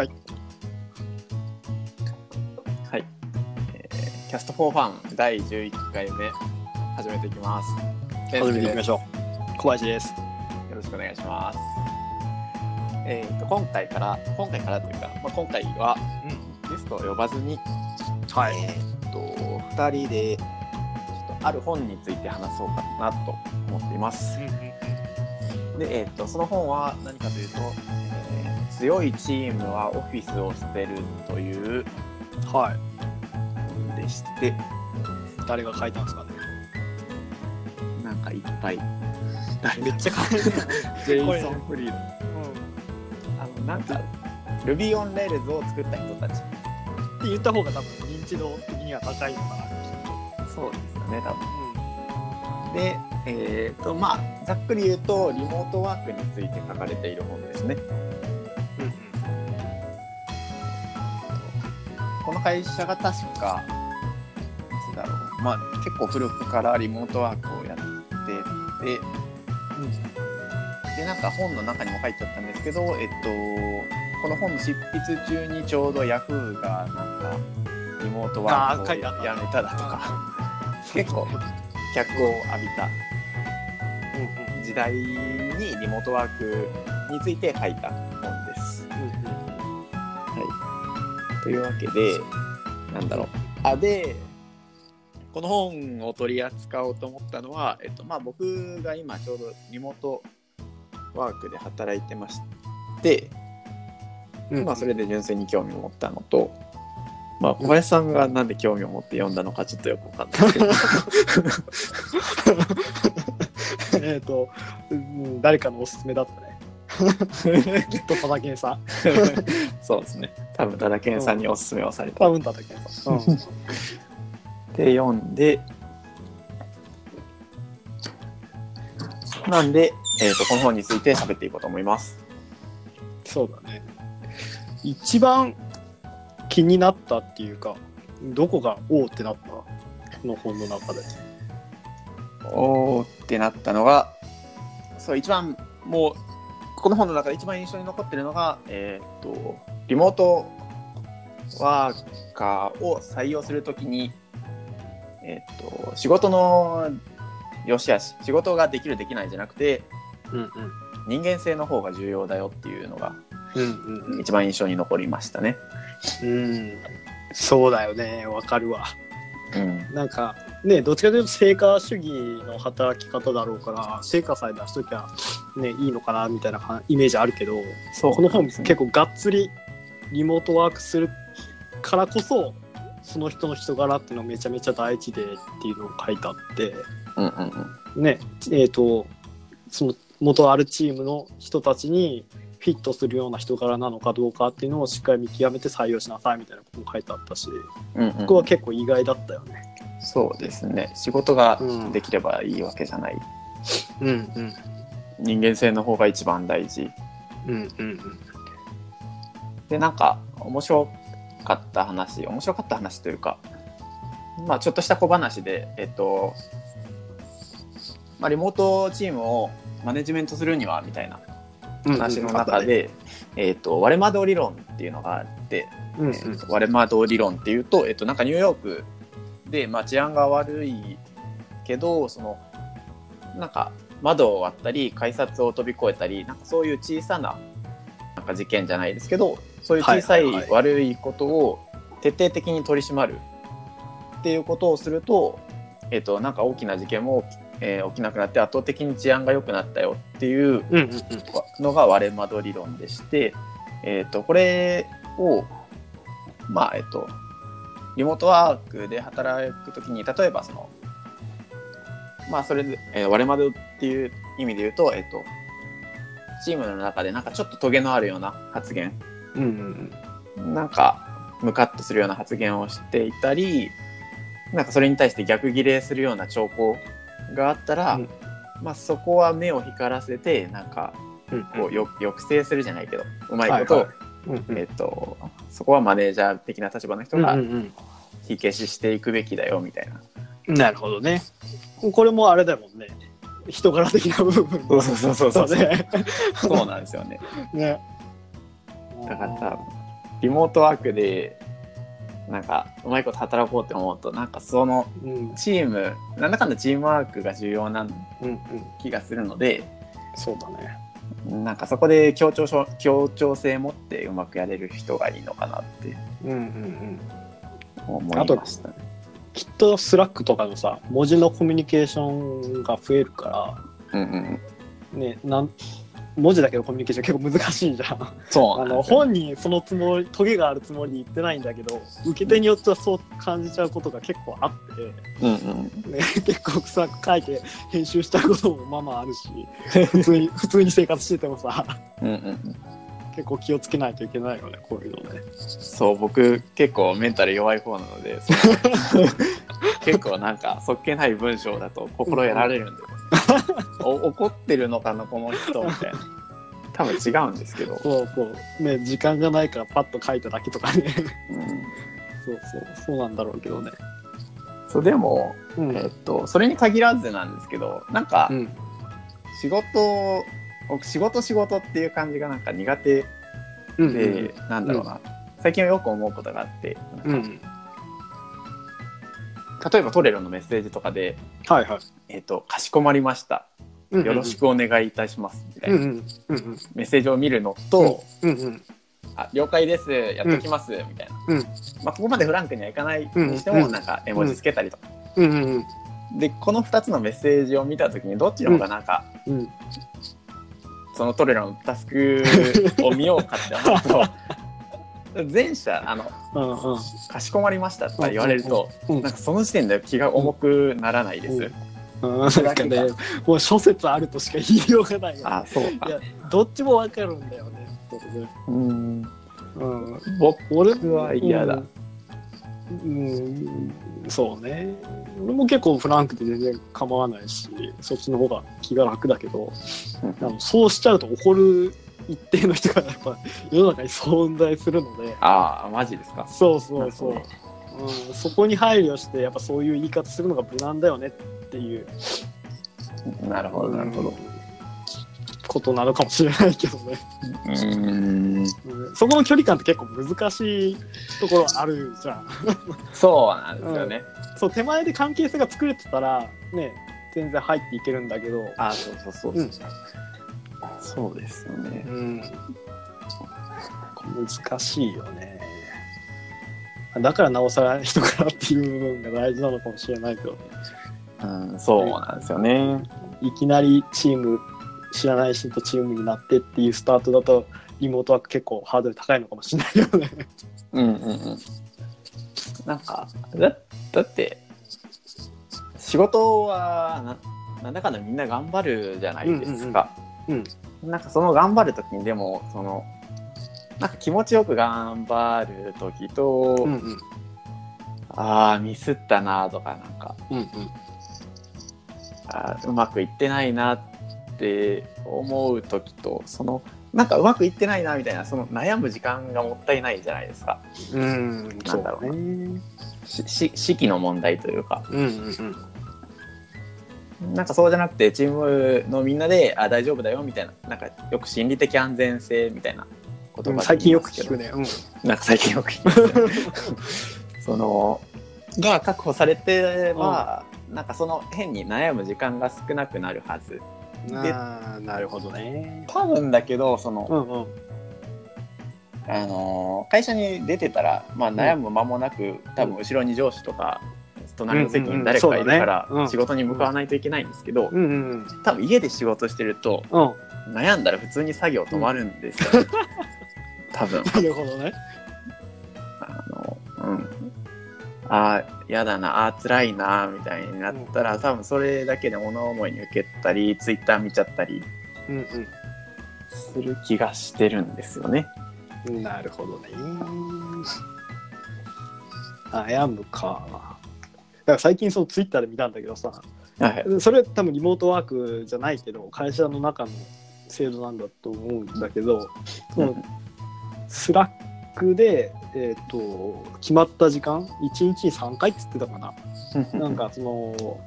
はい。はい、えーキャストフォーファン第11回目始めていきます。始めていきまししょう。小林です。よろしくお願いします。えー、と今回から今回からというか、まあ、今回はゲストを呼ばずに、はい。えー、と2人でちょっとある本について話そうかなと思っています。で、えー、とその本は何かというと、えー強いチームはオフィスを捨てるというはい。本でして、誰が書いたんですかね？なんかいっぱい。めっちゃ書いてる。ジェイソン・フリード。あのなんか Ruby on Rails を作った人たち。って言った方が多分認知度的には高いのかな。そうですよね、多分。で、えっ、と、まあ、ざっくり言うと、リモートワークについて書かれている本ですね。この会社が確か、いつだろう。まあ、結構古くからリモートワークをやってて、で、なんか本の中にも書いてあったんですけど、えっと、この本の執筆中にちょうど Yahoo がなんか、リモートワークをやめただとか、結構脚光を浴びたうん。時代にリモートワークについて書いたというわけで、なんだろう。あ、で、この本を取り扱おうと思ったのは、えっと、まあ僕が今ちょうどリモートワークで働いてまして、うん。まあそれで純粋に興味を持ったのと、まあ小林さんがなんで興味を持って読んだのかちょっとよくわかんないけど、えっと、うん誰かのおすすめだったね。きっとただけんさん。そうですね。多分、多田健さんにおすすめをされた。多分ただけんさん。うん。で、読んで、なんで、えっ、と、この本について喋っていこうと思います。そうだね。一番気になったっていうか、どこがおーってなったこの？本の中で。おーってなったのが、そう、一番、もう、この本の中で一番印象に残ってるのが、えっ、と、リモートワーカーを採用するときに、えっ、と、仕事の良し悪し、仕事ができるできないじゃなくて、うんうん。人間性の方が重要だよっていうのがうんうん一番印象に残りましたね。うん。そうだよね。わかるわ。うん。なんか、ね、どっちかというと成果主義の働き方だろうから、成果さえ出しときゃ、ね、いいのかなみたいなかイメージあるけど、そうこの本結構がっつりリモートワークするからこそ、その人の人柄っていうのめちゃめちゃ大事でっていうのを書いてあって、うんうんうん。ね、えっ、と、その元あるチームの人たちにフィットするような人柄なのかどうかっていうのをしっかり見極めて採用しなさいみたいなことも書いてあったし、うんうんここは結構意外だったよね。そうですね。仕事がうんできればいいわけじゃない。うんうん。人間性の方が一番大事。うんうんで、なんか、面白かった話、面白かった話というか、まあ、ちょっとした小話で、えっと、まあ、リモートチームをマネジメントするには、みたいなうん。話の中で、えっと、割れ窓理論っていうのがあって、うんうんえ割れ窓理論っていうと、えっと、なんかニューヨークで、まあ、治安が悪いけどそのなんか窓を割ったり改札を飛び越えたりなんかそういう小さななんか事件じゃないですけどそういう小さい悪いことを徹底的に取り締まるっていうことをすると、えっと、なんか大きな事件も、えー起きなくなって圧倒的に治安が良くなったよっていううんうんうん。のが割れ窓理論でして、えー、とこれをまあえっ、とリモートワークで働くときに例えばそのまあそれで、えー割れ窓っていう意味で言うとえっ、とチームの中でなんかちょっとトゲのあるような発言。うんうんなんかムカッとするような発言をしていたりなんかそれに対して逆ギレするような兆候があったら、うん。まあそこは目を光らせてなんかうん。こうよ抑制するじゃないけどうまいこと、はいはいうんうん。えっ、とそこはマネージャー的な立場の人がうん火消ししていくべきだよみたいな、うん、なるほどね。これもあれだもんね。人柄的な部分そうそうそうそうそう。ね。そうなんですよね。ね。だからリモートワークでなんかうまいこと働こうって思うとなんかそのうん。チームなんだかんだチームワークが重要なうんうん。気がするのでそうだねなんかそこで協調協調性持ってうまくやれる人がいいのかなってう。んうんうん。思いましたね。きっと Slack とかのさ文字のコミュニケーションが増えるかうんうんうん、らねなん文字だけのコミュニケーション結構難しいじゃん。そうあの本人そのつもりトゲがあるつもりで言ってないんだけど受け手によってはそう感じちゃうことが結構あって、うんうん。ね、結構 Slack 書いて編集したこともまあまああるし普通に普通に生活しててもさ。うんうんうん結構気をつけないといけないよねこういうのね。そう僕結構メンタル弱い方なので 結構なんかそっけない文章だと心やられるんで、お怒ってるのかなこの人みたいな。多分違うんですけど、そうそう。ね時間がないからパッと書いただけとかね。うん、そうそうそうなんだろうけどね。そうでも、うん。えっとそれに限らずなんですけどなんかうん。仕事僕仕事仕事っていう感じがなんか苦手うんで、なんだろうな、最近はよく思うことがあって、うんうん。例えばトレロのメッセージとかではいはい。「えっとかしこまりました。よろしくお願いいたします」みたいな、うんうん。うんうん。メッセージを見るのとうんうん「あ了解ですやっときます」みたいな、うん。まあ、ここまでフランクにはいかないにしてもうんなんか絵文字つけたりとか、うんうんでこの2つのメッセージを見た時にどっちの方がなんか、うんそのトレロのタスク を見ようかって思うと前者あのうんうん「かしこまりました」とか言われると、うんなんかその時点で気が重くならないです。うん。うん。なんかねもう諸説あるとしか言いようがないよね。あそうか。いやどっちもわかるんだよねう。ん。うん。僕俺は嫌だ。うん、うん。そうね。俺も結構フランクで全然構わないしそっちの方が気が楽だけどあのそうしちゃうと怒る一定の人がやっぱ 世の中に存在するので。ああマジですか？そうそうそう、なるうん、そこに配慮してやっぱそういう言い方するのが無難だよねっていう。なるほどなるほど。うんことなのかもしれないけどね、うん。うん、そこの距離感って結構難しいところあるじゃん。そうなんですよね、そう手前で関係性が作れてたらね全然入っていけるんだけど。あそうそうそうう。ん。そうですよね。うん。難しいよね。だからなおさら人からっていう部分が大事なのかもしれないけど。ねうんそうなんですよね。いきなりチーム知らない人とチームになってっていうスタートだとリモートワーク結構ハードル高いのかもしれないよね。うんうんうん。なんかだだって仕事はななんだかんだみんな頑張るじゃないですか、うんなんかその頑張る時にでもそのなんか気持ちよく頑張る時と、うんうん。ああミスったなとかなんかうんあーうまくいってないなって思う時とそのなんかうまくいってないなみたいなその悩む時間がもったいないじゃないですか。うんうんなんだろうな。ね。しし式の問題というか。うんうんなんかそうじゃなくてチームのみんなであ大丈夫だよみたいな。なんかよく心理的安全性みたいな。言葉うん。最近よく聞くね。うん。なんか最近よく聞きますよね。そのが確保されてれば、なんかその変に悩む時間が少なくなるはず。でああなるほどね。多分だけどその、うんうん。あのー会社に出てたら、まあ、悩む間もなく、多分後ろに上司とか隣の席に誰かがいるからうんうんうんそうだね。うん。仕事に向かわないといけないんですけど、うんうん多分家で仕事してるとうん。悩んだら普通に作業止まるんですよ、ね 多分。なるほどね。あーやだなあー辛いなみたいになったら、多分それだけで物思いに受けたりツイッター見ちゃったりうんする気がしてるんですよね。うん。なるほどね。悩むか。だから最近そのツイッターで見たんだけどさ、はい、それ多分リモートワークじゃないけど会社の中の制度なんだと思うんだけど、その Slack で、えー、と決まった時間？1日に3回っつってたかな？なんかその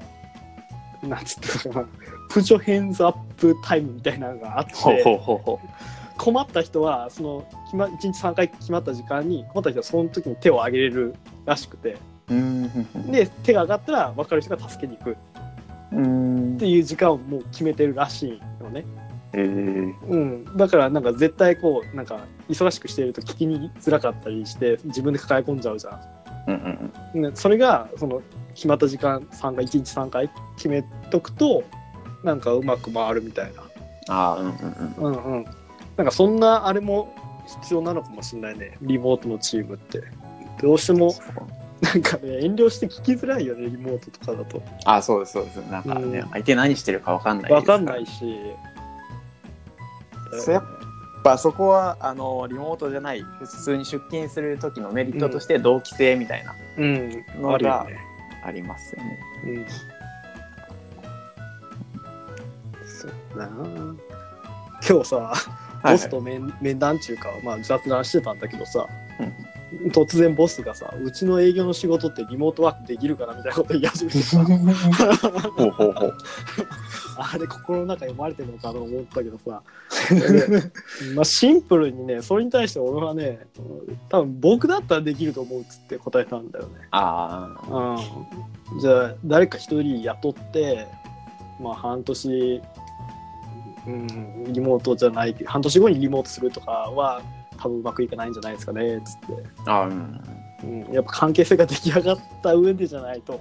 なんつってたかな？ put your hands up タイムみたいなのがあって困った人はその決ま1日3回決まった時間に困った人はその時に手を挙げれるらしくて。うん。で手が上がったら分かる人が助けに行くうんっていう時間をもう決めてるらしいよね。えー、うん、だからなんか絶対こうなんか忙しくしていると聞きにづらかったりして自分で抱え込んじゃうじゃうんうんん。ね、それがその決まった時間3回1日3回決めとくとなんかうまく回るみたいな。ああうんうんうんうんうん。なんかそんなあれも必要なのかもしれないねリモートのチームって。どうしてもなんかね遠慮して聞きづらいよねリモートとかだと。あそうですそうですなんかね、うん相手何してるかわかんないわかんないいし。そう。やっぱそこはあのリモートじゃない。普通に出勤する時のメリットとして同期性みたいな。うん、のがありますよね。うん。そうだな。今日さ、ボスと面,、面談中か、まあ、雑談してたんだけどさ、突然ボスがさ、うちの営業の仕事ってリモートワークできるからみたいなこと言い始めてさ、ほうほうほう。あれ心の中読まれてるのかと思ったけどさ、まあシンプルにね、それに対して俺はね、多分僕だったらできると思うっつって答えたんだよね。ああ。うん、じゃあ誰か一人雇って、まあ、半年、うん、リモートじゃない半年後にリモートするとかは多分うまくいかないんじゃないですかねつって、あーうん。うん、やっぱ関係性が出来上がった上でじゃないと、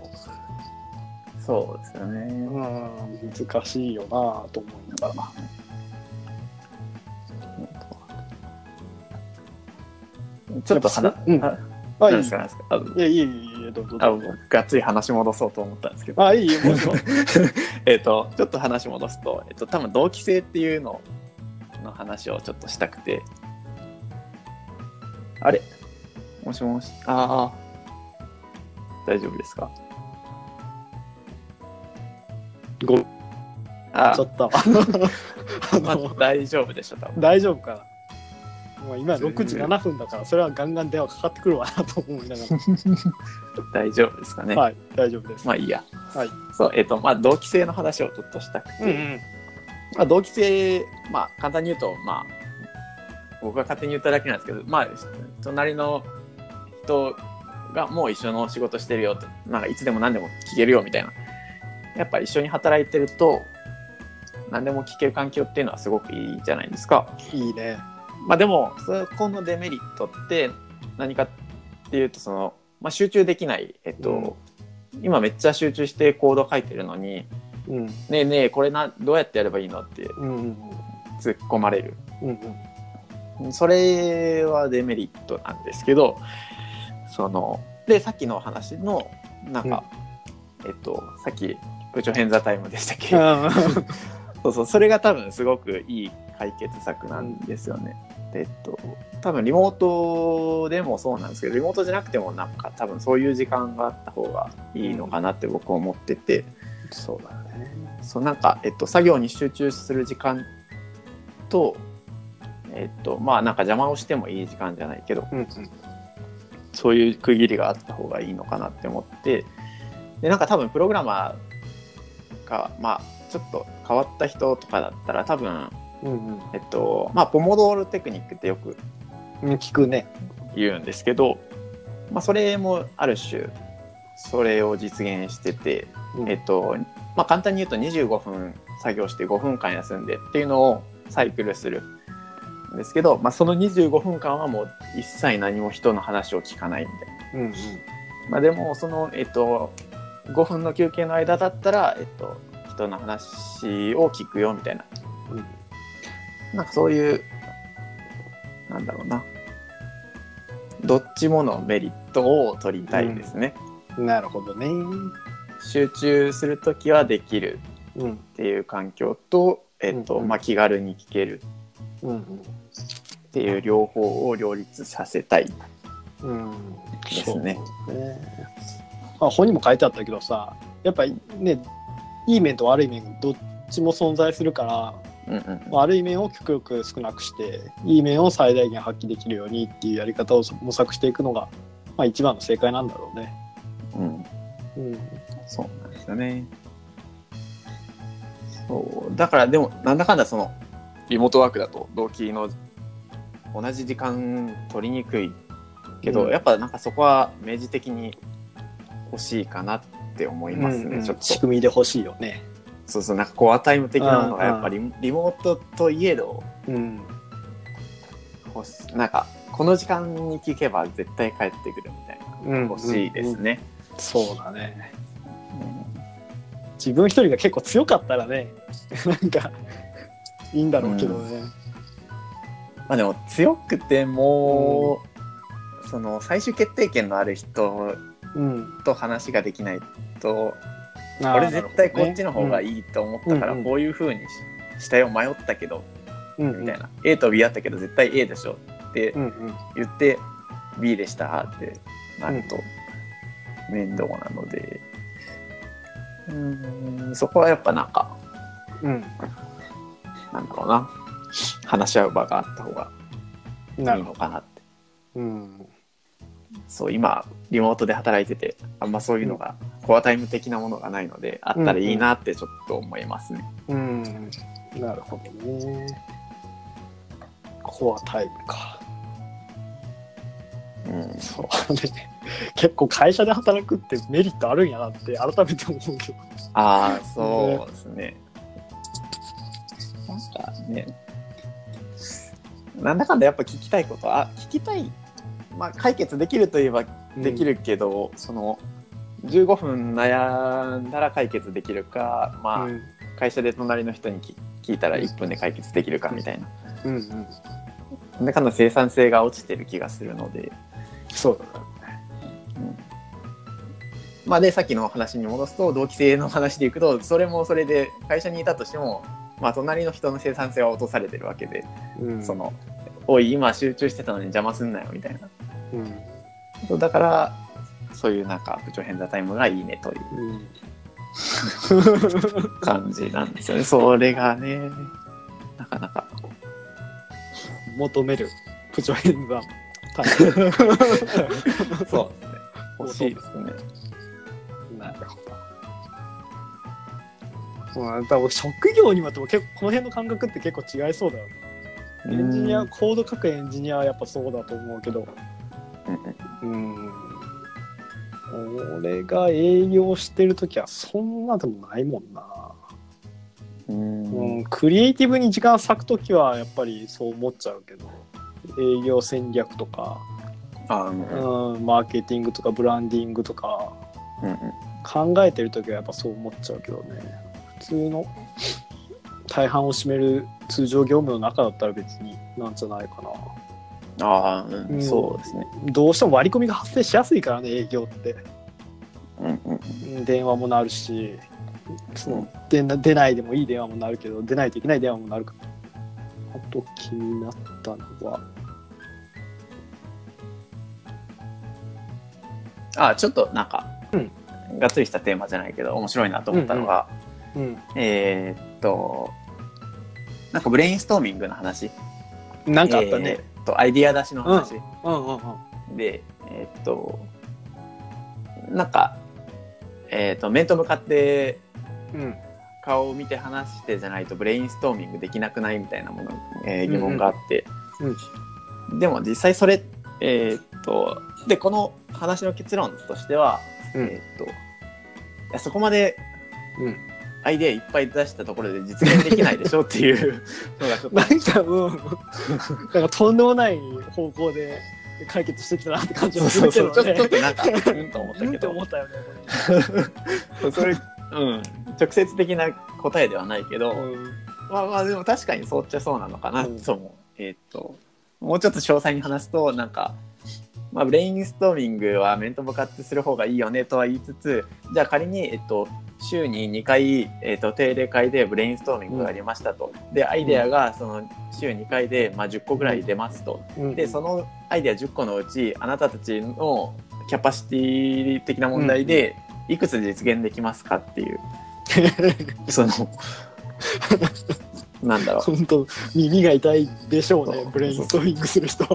そうですよね。うん、難しいよなと思いながら。ちょっと話、うんああ、いい何ですか何ですかあいや、いい、いい、いい、どうぞあ。がっつり話戻そうと思ったんですけど、あ、いいよ、もちろん。えっと、ちょっと話戻すと、えっと、多分同期性っていうのの話をちょっとしたくて、あれ？もしもし、ああ、大丈夫ですか？ごあちょっと。あ まあの、大丈夫でしょ、多分。大丈夫かな。もう今6時7分だから、それはガンガン電話かかってくるわなと思いなが 大丈夫ですかね？ら。はい、大丈夫です。まあいいや。はい。そう、えっと、まあ、同期性の話をちょっとしたくて、うんまあ、同期性、まあ、簡単に言うと、まあ、僕が勝手に言っただけなんですけど、まあ、隣の人がもう一緒の仕事してるよと、なんかいつでも何でも聞けるよみたいな。やっぱ一緒に働いてると、何でも聞ける環境っていうのはすごくいいじゃないですか。いいね。まあでも、そこのデメリットって何かっていうと、その、まあ、集中できない、えっと、今めっちゃ集中してコード書いてるのに、うん。ねえねえ、これな、どうやってやればいいのってうんうん突っ込まれる。うんうんそれはデメリットなんですけど、その、で、さっきの話の、なんか、えっと、さっき、部長偏座タイムでしたっけ？あ そうそう、それが多分すごくいい解決策なんですよね。でえっと、多分リモートでもそうなんですけど、リモートじゃなくてもなんか多分そういう時間があった方がいいのかなって僕は思ってて、そうだね。そうなんか、えっと、作業に集中する時間と、えっと、まあなんか邪魔をしてもいい時間じゃないけど、うんうんそういう区切りがあった方がいいのかなって思って、で、なんか多分プログラマーが、まあちょっと変わった人とかだったら多分、うんえっと、まあポモドーロテクニックってよくうん。聞くね。言うんですけど、まあそれもある種、それを実現してて、うんえっと、まあ、簡単に言うと25分作業して5分間休んでっていうのをサイクルするんですけど、まあ、その25分間はもう一切何も人の話を聞かないみたいな。うんうんまあ、でもその、えっと、5分の休憩の間だったら、えっと、人の話を聞くよみたいな。なんかそういう、なんだろうな。どっちものメリットを取りたいですね。うん。なるほどね。集中するときはできるうんっていう環境と、えっとうんうんまあ、気軽に聞けるうんっていう両方を両立させたい。ですね。そうね。あ本にも書いてあったけどさ、やっぱりね、いい面と悪い面どっちも存在するから、うんうん悪い面を極力少なくしていい面を最大限発揮できるようにっていうやり方を模索していくのが、まあ、一番の正解なんだろうね。うん、うんそうなんですよね。そうだからでもなんだかんだそのリモートワークだと同期の同じ時間取りにくいけど、うんやっぱなんかそこは明示的に欲しいかなって思いますね、うんうんちょっと仕組みで欲しいよね。そうそうなんかコアタイム的なものがやっぱうりリモートといえどうん。なんかこの時間に聞けば絶対帰ってくるみたいなうん欲しいですね、そうだね。うん自分一人が結構強かったらね、なんか、いいんだろうけどね。まあでも強くても、その最終決定権のある人うん。と話ができないとあー俺絶対こっちの方がいいと思ったからうんうん。こういう風にししたよ迷ったけどうんうん。みたいな。A と B あったけど絶対 A でしょってうんうん。言って B でしたってなると面倒なので。うーんそこはやっぱなんかうん。なんだろうな話し合う場があった方がない。いのかなってうん。そう今リモートで働いててあんまそういうのが、コアタイム的なものがないのであったらいいなってちょっと思いますね。うん。なるほどね。コアタイムか。うんそうね。結構会社で働くってメリットあるんやなって改めて思うけど。ああそうですね。なんかねなんだかんだやっぱ聞きたいことはあ聞きたいまあ解決できるといえばできるけど、その15分悩んだら解決できるかまあ、うん。会社で隣の人に聞聞いたら1分で解決できるかみたいな。うんうん。なんだかんだ生産性が落ちてる気がするので、そうだね。まあでさっきの話に戻すと同期性の話でいくとそれもそれで会社にいたとしても、まあ、隣の人の生産性は落とされてるわけで、うん。その「おい今集中してたのに邪魔すんなよ」みたいなうん。だからそういうなんか部長偏座タイムがいいねといううん。感じなんですよねそれがねなかなか求めるプチョ変座タイ そうですね 欲しいですねムなるほど。まあ、多分職業にもよっても結構この辺の感覚って結構違いそうだよね。エンジニア、うんコード書くエンジニアはやっぱそうだと思うけど、うん。俺が営業してる時はそんなでもないもんな。うん。うん、クリエイティブに時間割く時はやっぱりそう思っちゃうけど、営業戦略とか、あうん。うん、マーケティングとかブランディングとか。うんうん。考えてる時はやっぱそう思っちゃうけどね。普通の大半を占める通常業務の中だったら別になんじゃないかな。ああ、うんうん。そうですね。どうしても割り込みが発生しやすいからね営業って。うんうんうん。電話もなるしその出な出ないでもいい電話もなるけど出ないといけない電話もなるから。あと気になったのは。あちょっとなんか、うん。がっつりしたテーマじゃないけど面白いなと思ったのが、うんえーっとなんかブレインストーミングの話。なんかあったね、えーっとアイディア出しの話、うんうんうんでえーっとなんかえーっと面と向かってうん顔を見て話してじゃないとブレインストーミングできなくないみたいなもの、えー疑問があって、でも実際それえーっとでこの話の結論としては、うん。えーっといやそこまでうんアイデアいっぱい出したところで実現できないでしょっていう。のがちょっと。なんかうんなんかとんでもない方向で解決してきたなって感じそうがすそうそうちょるけどねちょっとなんかうんと思ったけど。思ったよねそれ、うん、直接的な答えではないけど、うんまあまあでも確かにそうっちゃそうなのかなうんと思う。えーっともうちょっと詳細に話すとなんか、まあ、ブレインストーミングは面と向かってする方がいいよねとは言いつつじゃあ仮に、えっと、週に2回、えっと、定例会でブレインストーミングがありましたと。でアイデアがその週2回で、まあ、10個ぐらい出ますと。うん。でそのアイデア10個のうちあなたたちのキャパシティ的な問題でいくつ実現できますかっていう、そのなんだろ本当耳が痛いでしょうねブレインストーミングする人。う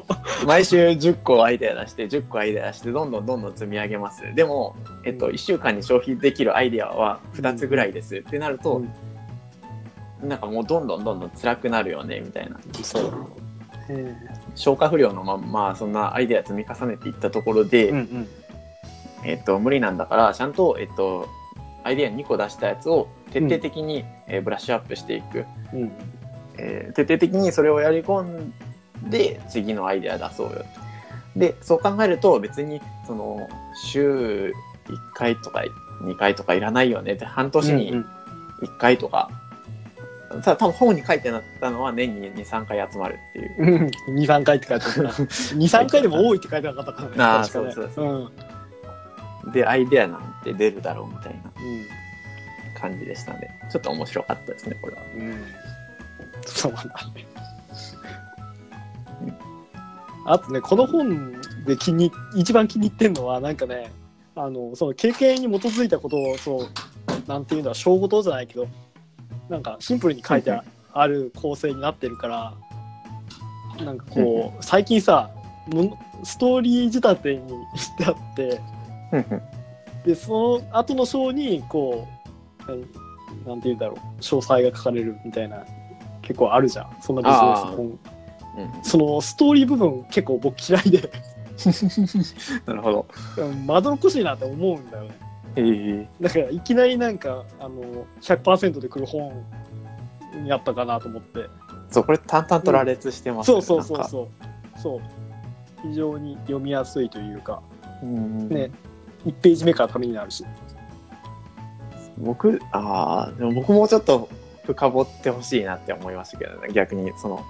毎週10個アイデア出して10個アイデア出してどんどんどんどん積み上げます。でも、えっと、1週間に消費できるアイデアは2つぐらいです。ってなると、なんかもうどんどんどんどん辛くなるよねみたいな。そう。え消化不良のまんまそんなアイデア積み重ねていったところで、うんうん。えっと無理なんだからちゃんと、えっと、アイデア2個出したやつを徹底的に、えーブラッシュアップしていく、うん。えー徹底的にそれをやり込んで次のアイデア出そうよでそう考えると別にその週1回とか2回とかいらないよね。って半年にうん1回とか、ただ多分本に書いてあったのは年に23回集まるっていう。うん、23回って書いてあった。23回でも多いって書いてなかったからね。あー確かね。そうそうそう。うん。でアイデアなんて出るだろうみたいなうん。感じでしたね。ちょっと面白かったですねこれは。うん。そうなんだね。あとね、この本で気に一番気に入ってんのは、なんかね、あのその経験に基づいたことを、そう、なんていうんだ、小言じゃないけど、なんかシンプルに書いてあある構成になってるから、なんかこう、最近さ、もストーリー仕立てにしてあって、でその後の章にこう何なんて言うんだろう。詳細が書かれるみたいな結構あるじゃん。そんなビジネス本。うん。そのストーリー部分結構僕嫌いで。なるほど。うんまどろっこしいなって思うんだよね。ええ。だからいきなりなんかあの100%で来る本になったかなと思って。そうこれ淡々と羅列してますそうそうそうなんか。そうそう。非常に読みやすいというか。うん。ね1ページ目からためになるし。僕ああでも僕もちょっと深掘ってほしいなって思いましたけどね。逆にその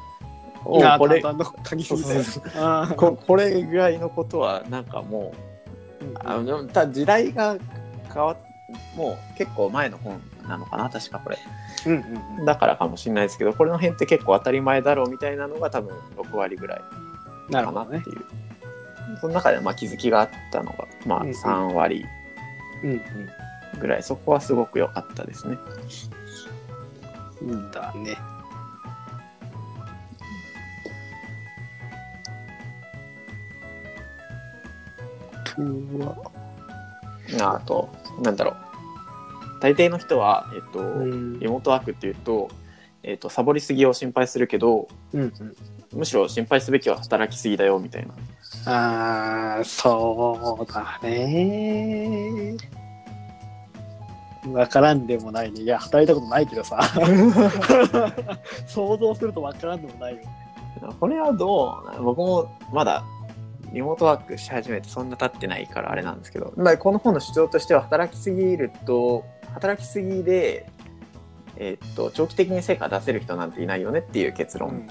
おこれここれぐらいのことはなんかもうあのた時代が変わっもう結構前の本なのかな確かこれ。うんうんだからかもしれないですけどこれの辺って結構当たり前だろうみたいなのが多分6割ぐらいなるほどねかなっていう、その中でまあ気づきがあったのがまあうんうん。3割うんぐらい、そこはすごく良かったですね。うんうんだね。あとは。あとなんだろう。大抵の人は、えっとうん。リモートワークっていうと,、えっとサボりすぎを心配するけどうんうん。むしろ心配すべきは働きすぎだよみたいなあーそうだね。わからんでもないね。いや働いたことないけどさ。想像するとわからんでもないよこれはどう僕もまだリモートワークし始めてそんな経ってないからあれなんですけど、まあ、この本の主張としては働きすぎると働きすぎで、えっと長期的に成果出せる人なんていないよねっていう結論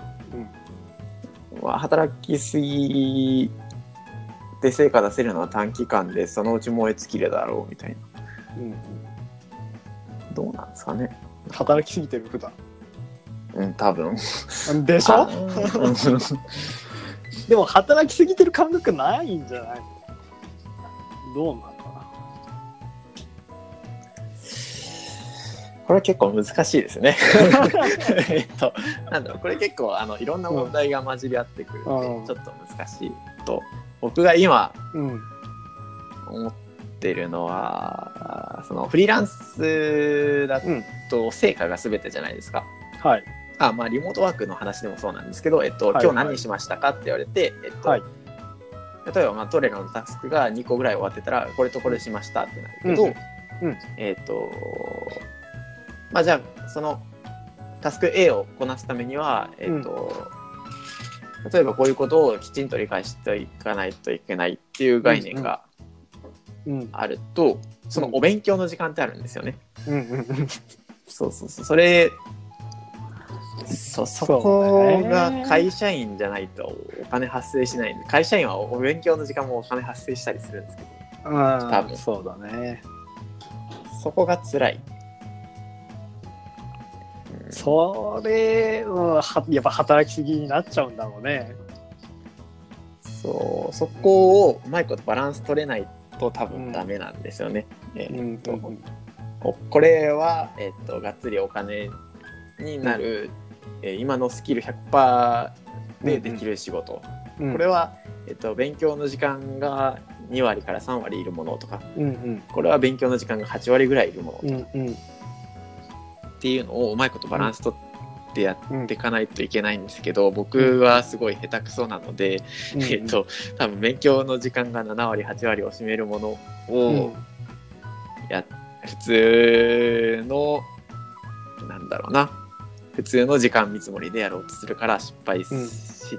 は働きすぎで成果出せるのは短期間でそのうち燃え尽きるだろうみたいな。うんどうなんですかね。働きすぎてる普段。うん多分。でしょ？でも働きすぎてる感覚ないんじゃない？どうなのかこれは結構難しいですね。えっと、なんだろう、これ結構あのいろんな問題が混じり合ってくるので、うん。ちょっと難しいと、僕が今思ってるのは、そのフリーランスだうん。と成果が全てじゃないですか。はい。あまあ、リモートワークの話でもそうなんですけど、えっと、はい。今日何しましたかって言われて、えっと、はい。例えば、まあ、トレラのタスクが2個ぐらい終わってたら、これとこれしましたってなるけど、うんうん。えっと、まあ、じゃあ、そのタスク A をこなすためには、えっと、例えばこういうことをきちんと理解していかないといけないっていう概念がうんあると、そのお勉強の時間ってあるんですよね。うんうんうんそうそうそう。それ、そ、そこが会社員じゃないとお金発生しないんで、会社員はお勉強の時間もお金発生したりするんですけど、多多分そうだねそこが辛い。うんそれ、うん、はやっぱ働きすぎになっちゃうんだろうね。そう、そこをうまいことバランス取れないと多分ダメなんですよね。えうん。ーっとここれは、えーっとがっつりお金になる、えー今のスキル100%でできる仕事。うん。これは、えっと、勉強の時間が2割から3割いるものとか。うんうん。これは勉強の時間が8割ぐらいいるものうんうんっていうのをうまいことバランス取っってやっていかないといけないんですけど、僕はすごい下手くそなので、えっと多分勉強の時間が7割8割を占めるものをや、普通のなんだろうな。普通の時間見積もりでやろうとするから失敗し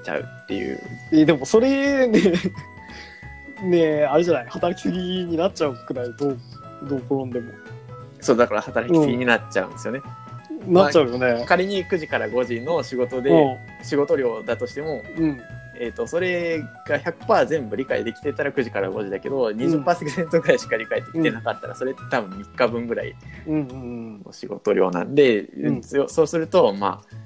ちゃうっていう。えでもそれね ねあれじゃない？働きすぎになっちゃうくらいどうどう転んでも。そうだから働きすぎになっちゃうんですよね。なっちゃうよね。仮に9時から5時の仕事で仕事量だとしても、うん。えー、とそれが100%全部理解できてたら9時から5時だけど20%ぐらいしか理解できてなかったらそれって多分3日分ぐらいの仕事量なんで、うん。そうするとまあ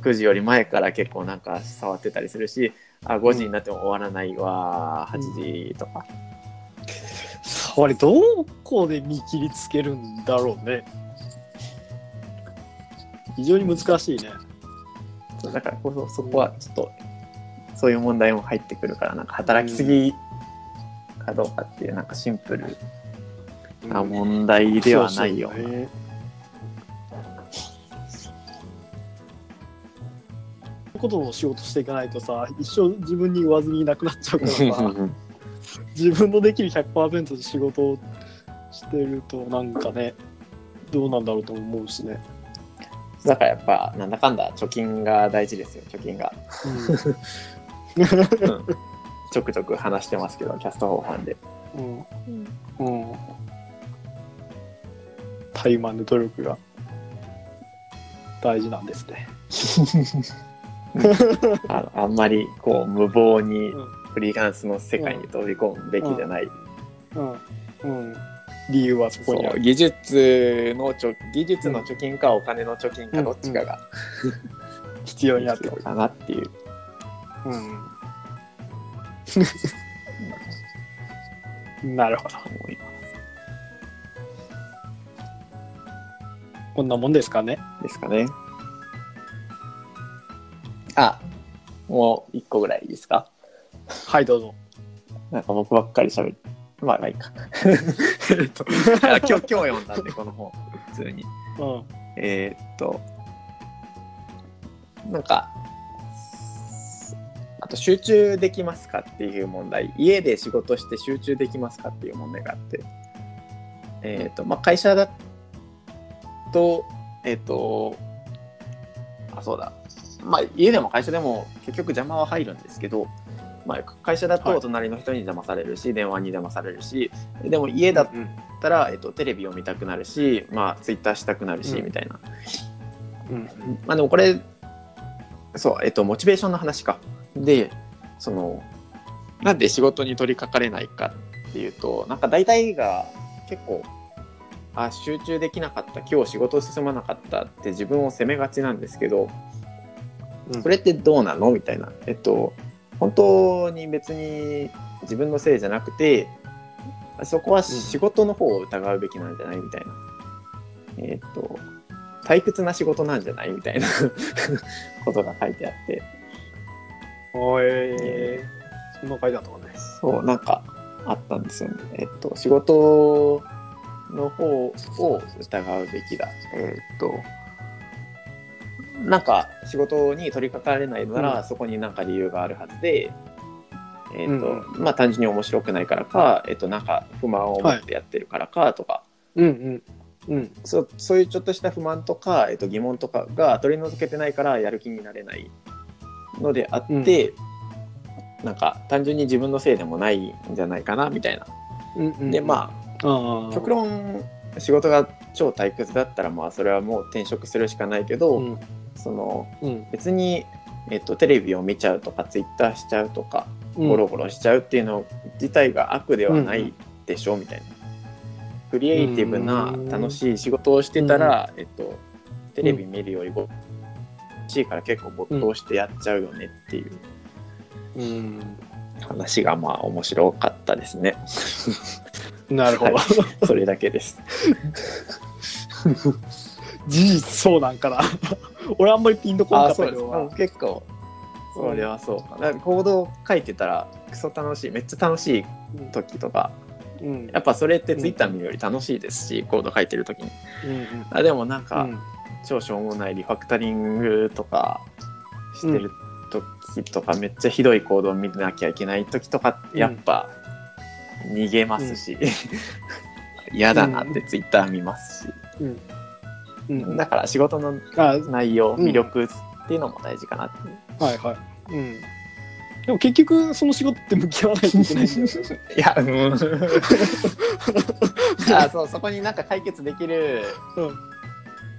9時より前から結構なんか触ってたりするしあ5時になっても終わらないわ8時とか。それどこで見切りつけるんだろうね。非常に難しいね。だからこそそこはちょっとそういう問題も入ってくるからなんか働きすぎかどうかっていうなんかシンプルな問題ではないような。そうね ことを仕事していかないとさ一生自分に上積みなくなっちゃうからさ 自分のできる100%で仕事をしてるとなんかねどうなんだろうと思うしね。だからやっぱなんだかんだ貯金が大事ですよ貯金が、うん。ちょくちょく話してますけどキャスト法ファンで。うん。うん。タイマンの努力が大事なんですね。あのあんまりこう無謀にうんフリーランスの世界に飛び込むべきじゃない、うん。うん、理由はそこにある。技術のちょ技術の貯金かお金の貯金かどっちかが必要になってくる。かなっていう。うん、なるほど。思いまこんなもんですかね？すですかね。あもう一個ぐらいいいですか？はい、どうぞ。なんか僕ばっかり喋るまあまあいいか。えっとあ 今日今日読んだんでこの本。普通に。うん。えーっとなんかあと集中できますかっていう問題。家で仕事して集中できますかっていう問題があって。えーっとまあ会社だとえーっとあそうだ。まあ家でも会社でも結局邪魔は入るんですけど、まあ、会社だはいと隣の人に邪魔されるし、電話に邪魔されるしでも家だうん。ったら、えっと、テレビを見たくなるし、まあ、ツイッターしたくなるし、うんみたいな。うん。まあでもこれ、そう、えっと、モチベーションの話か。で、その、なんで仕事に取り掛かれないかっていうと、なんか大体が結構、あ、集中できなかった、今日仕事進まなかったって自分を責めがちなんですけど、うんそれってどうなの？みたいな。えっと、本当に別に自分のせいじゃなくて、そこは仕事の方を疑うべきなんじゃないみたいな。えっと、退屈な仕事なんじゃないみたいな ことが書いてあって、おえー、そんな書いてあったかね。そう、なんかあったんですよね。えっと、仕事の方を疑うべきだ。えっと、なんか仕事に取り掛かれないなら、うんそこになんか理由があるはずで、えっと、うんまあ単純に面白くないからか、えっと、なんか不満を持ってやってるからかとか、うんうん。うん。そうそういうちょっとした不満とか、えっと、疑問とかが取り除けてないからやる気になれないのであって、なんか単純に自分のせいでもないんじゃないかなみたいな。うんうん。でまあ極論仕事が超退屈だったらまあそれはもう転職するしかないけど、うん。そのうん。別に、えっと、テレビを見ちゃうとかツイッターしちゃうとかうんゴロゴロしちゃうっていうの自体が悪ではないでしょみたいな。クリエイティブな楽しい仕事をしてたら、えっと、テレビ見るよりぼ欲しいから結構没頭してやっちゃうよねっていううん。話がまあ面白かったですね。なるほど。はそれだけです。事実そうなんかな。俺あんまりピンとこなかあったけど。結構。それはそう。だからコード書いてたらクソ楽しいめっちゃ楽しい時とか。うん。うんやっぱそれってツイッター見るより楽しいですし、コード書いてる時に。うんあでもなんか、うん。超しょうもないリファクタリングとかしてる時とか、めっちゃひどい行動を見なきゃいけない時とかやっぱ逃げますし、嫌だなってツイッター見ますし、うんうんだから仕事のあ内容、うん魅力っていうのも大事かなっていう。はいはい。うん。でも結局その仕事って向き合わないといけないんだよね。いや、うん。あそうそこになんか解決できるうん。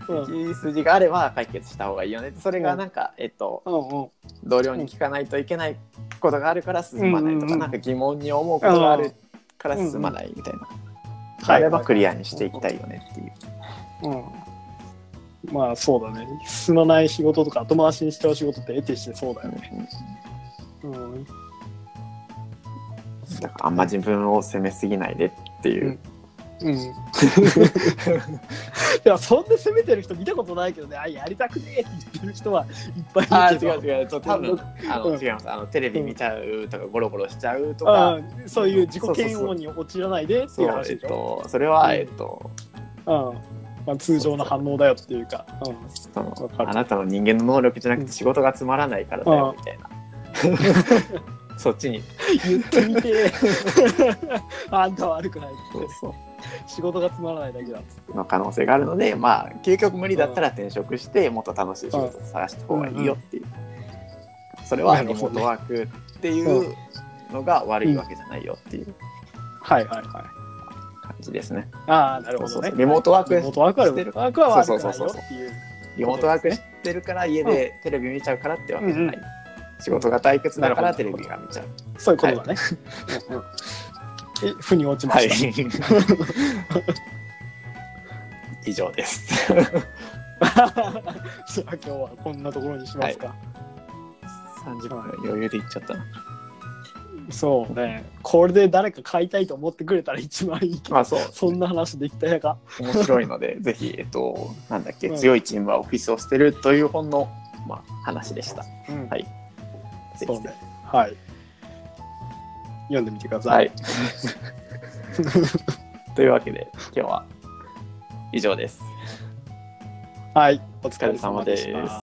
うん。道筋があれば解決した方がいいよねそれがなんか、えっとうんうん。同僚に聞かないといけないことがあるから進まないとか、うんうんうんなんか疑問に思うことがあるから進まないみたいな、あればクリアにしていきたいよねっていう。うん。まあそうだね。進まない仕事とか後回しにしちゃう仕事って得てしてそうだよね。うん。だからあんま自分を責めすぎないでっていう。うん。いや、そんな責めてる人見たことないけどね、あ、やりたくねえって言ってる人はいっぱいいあるけど。違う違うと多分あの、うん違いますあのテレビ見ちゃうとかゴロゴロしちゃうとか、あそういう自己嫌悪に陥らないでってそいうう話えっでしょ。とそれは、うんえっとうん。まあ、通常の反応だよっていうか。あなたの人間の能力じゃなくて仕事がつまらないからだよみたいな、そっちに。言ってみて。あんたは悪くないって。そうそう。仕事がつまらないだけだの可能性があるのでまあ究極無理だったら転職してもっと楽しい仕事を探した方がいいよっていう、それはリモートワークっていうのが悪いわけじゃないよっていう。はいはいはい感じですね。ああなるほどね。リモートワークリモートワークはしてる。ワークはよっていう。リモートワークしてるから家でテレビ見ちゃうからってわけじゃない。うん仕事が退屈だからテレビが見ちゃう。そういうことだね、うんうん。え腑に落ちまはい。した、。以上です。じゃあ今日はこんなところにしますか、30分余裕でいっちゃったな。そうね。これで誰か買いたいと思ってくれたら一番いいけど、まあそう、そんな話できたやか面白いので、ぜひ、えっと、なんだっけ、うん。強いチームはオフィスを捨てるという本の、まあ、話でした。うん。はい。ぜひそうねはい。読んでみてくださ、はい。い。というわけで、今日は以上です。はい、おお疲れ様です。